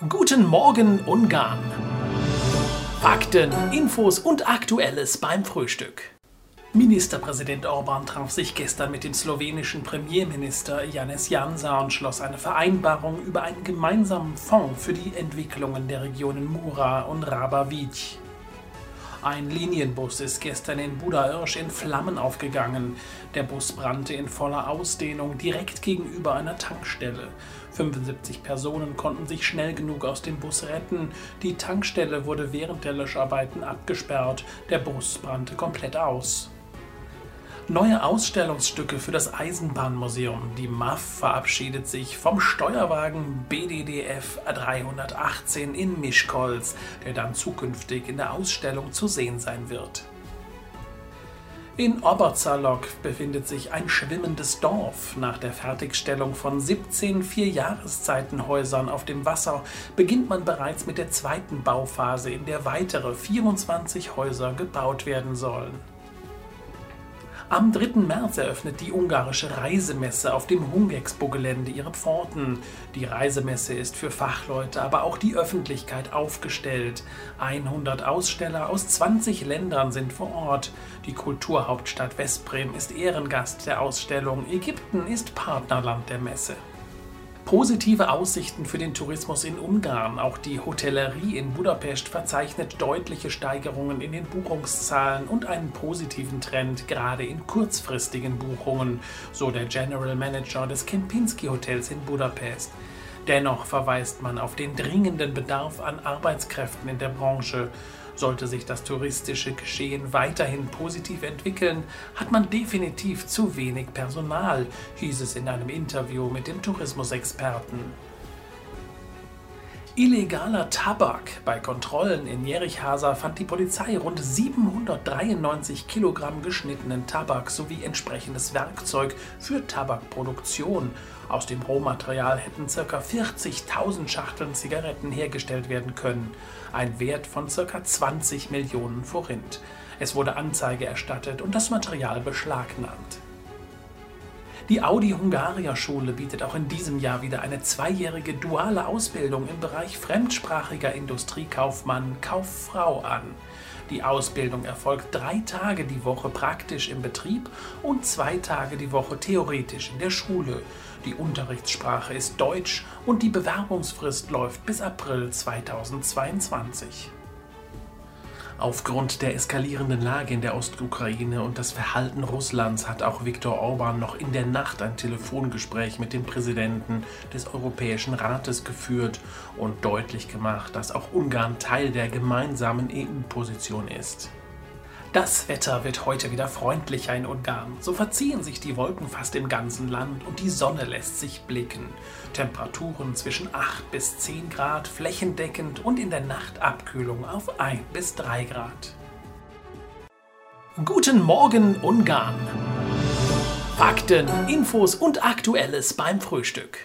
Guten Morgen Ungarn. Fakten, Infos und Aktuelles beim Frühstück. Ministerpräsident Orban traf sich gestern mit dem slowenischen Premierminister Janis Jansa und schloss eine Vereinbarung über einen gemeinsamen Fonds für die Entwicklungen der Regionen Mura und Rabavic. Ein Linienbus ist gestern in Budairsch in Flammen aufgegangen. Der Bus brannte in voller Ausdehnung direkt gegenüber einer Tankstelle. 75 Personen konnten sich schnell genug aus dem Bus retten. Die Tankstelle wurde während der Löscharbeiten abgesperrt. Der Bus brannte komplett aus. Neue Ausstellungsstücke für das Eisenbahnmuseum. Die MAF verabschiedet sich vom Steuerwagen BDDF 318 in Mischkolz, der dann zukünftig in der Ausstellung zu sehen sein wird. In Oberzalok befindet sich ein schwimmendes Dorf. Nach der Fertigstellung von 17 Vierjahreszeitenhäusern auf dem Wasser beginnt man bereits mit der zweiten Bauphase, in der weitere 24 Häuser gebaut werden sollen. Am 3. März eröffnet die ungarische Reisemesse auf dem Hungexpo-Gelände ihre Pforten. Die Reisemesse ist für Fachleute, aber auch die Öffentlichkeit aufgestellt. 100 Aussteller aus 20 Ländern sind vor Ort. Die Kulturhauptstadt Westbrem ist Ehrengast der Ausstellung. Ägypten ist Partnerland der Messe. Positive Aussichten für den Tourismus in Ungarn. Auch die Hotellerie in Budapest verzeichnet deutliche Steigerungen in den Buchungszahlen und einen positiven Trend gerade in kurzfristigen Buchungen, so der General Manager des Kempinski Hotels in Budapest. Dennoch verweist man auf den dringenden Bedarf an Arbeitskräften in der Branche. Sollte sich das touristische Geschehen weiterhin positiv entwickeln, hat man definitiv zu wenig Personal, hieß es in einem Interview mit dem Tourismusexperten. Illegaler Tabak. Bei Kontrollen in Jerichhasa fand die Polizei rund 793 Kilogramm geschnittenen Tabak sowie entsprechendes Werkzeug für Tabakproduktion. Aus dem Rohmaterial hätten ca. 40.000 Schachteln Zigaretten hergestellt werden können. Ein Wert von ca. 20 Millionen Forint. Es wurde Anzeige erstattet und das Material beschlagnahmt. Die Audi Hungaria Schule bietet auch in diesem Jahr wieder eine zweijährige duale Ausbildung im Bereich fremdsprachiger Industriekaufmann Kauffrau an. Die Ausbildung erfolgt drei Tage die Woche praktisch im Betrieb und zwei Tage die Woche theoretisch in der Schule. Die Unterrichtssprache ist Deutsch und die Bewerbungsfrist läuft bis April 2022. Aufgrund der eskalierenden Lage in der Ostukraine und das Verhalten Russlands hat auch Viktor Orban noch in der Nacht ein Telefongespräch mit dem Präsidenten des Europäischen Rates geführt und deutlich gemacht, dass auch Ungarn Teil der gemeinsamen EU-Position ist. Das Wetter wird heute wieder freundlicher in Ungarn. So verziehen sich die Wolken fast im ganzen Land und die Sonne lässt sich blicken. Temperaturen zwischen 8 bis 10 Grad, flächendeckend und in der Nacht Abkühlung auf 1 bis 3 Grad. Guten Morgen Ungarn! Fakten, Infos und Aktuelles beim Frühstück.